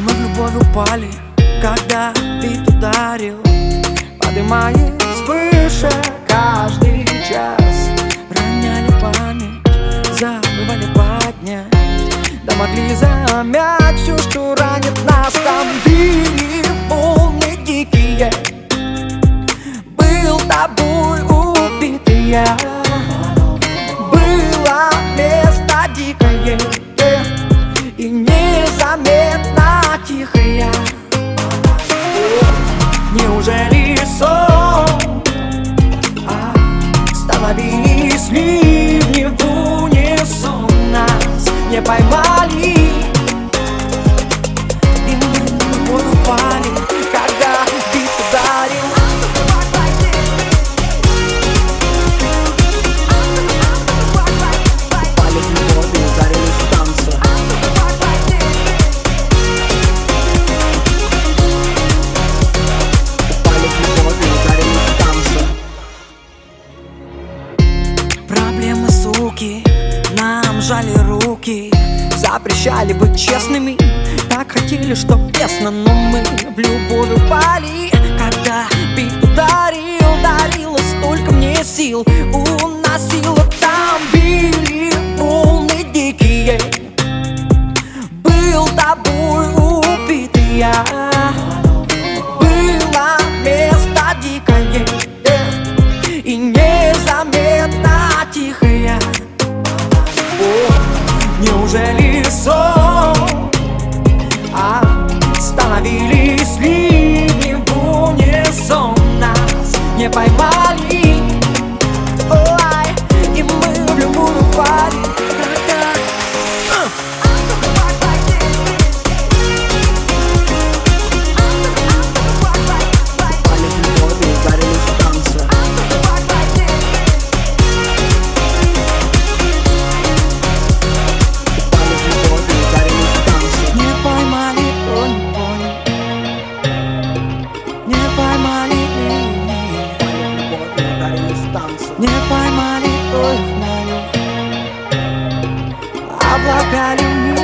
А мы в любовь упали, когда ты ударил. Поднимая Незаметно тихая Неужели сон? дрожали руки Запрещали быть честными. Так хотели, чтоб тесно, но мы в любовь упали. Когда бит ударил, дарило столько мне сил. Уносило там били волны дикие. Был тобой убитый я. nie pojmała Не поймали твоих на Облака любви.